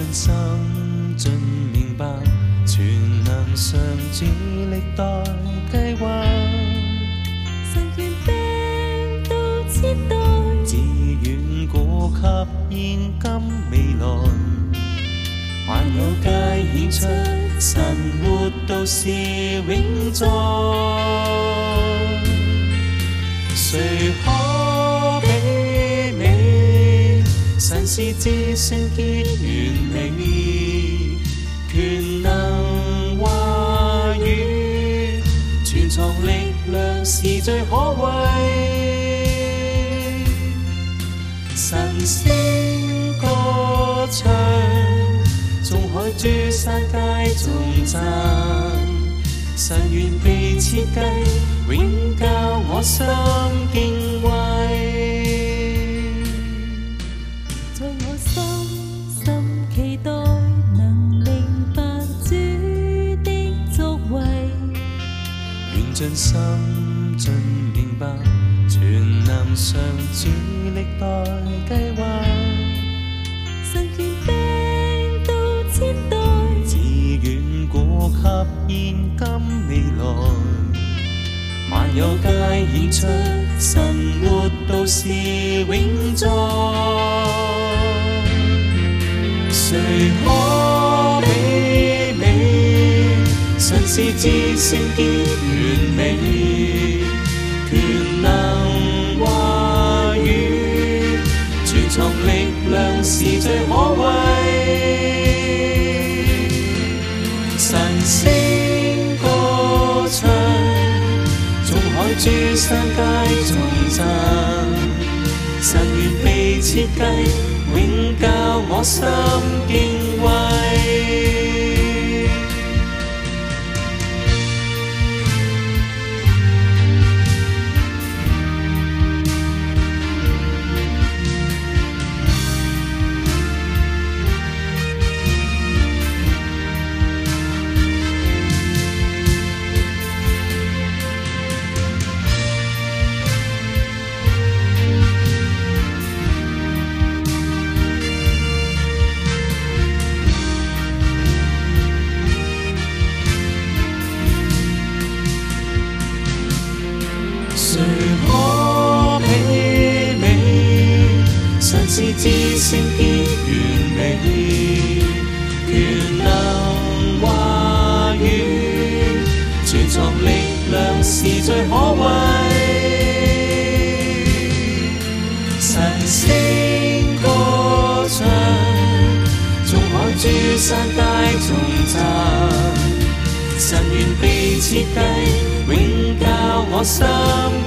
信心尽明白，全能上主历代计划，神洁病都遮盖，自愿古及现今未来，万有皆显出，神活到是永在，谁可？是至圣结完美，全能话语，存藏力量是最可贵。神声歌唱，众海诸山皆颂赞。神愿被设计，永教我心敬畏。盡心盡明白，全能上主歷代計劃，神權柄都接待，自願果及現今未來，萬有皆顯出神活道是永在，誰可比美？神是至聖潔。你全能话语，传达力量是最可贵。神声歌唱，众海诸山皆重赞。神如被设计，永教我心敬畏。谁可媲美？神是至圣的完美，权能话语，全藏力量是最可畏。神声歌唱，纵可注释大。神愿被设计，永教我心。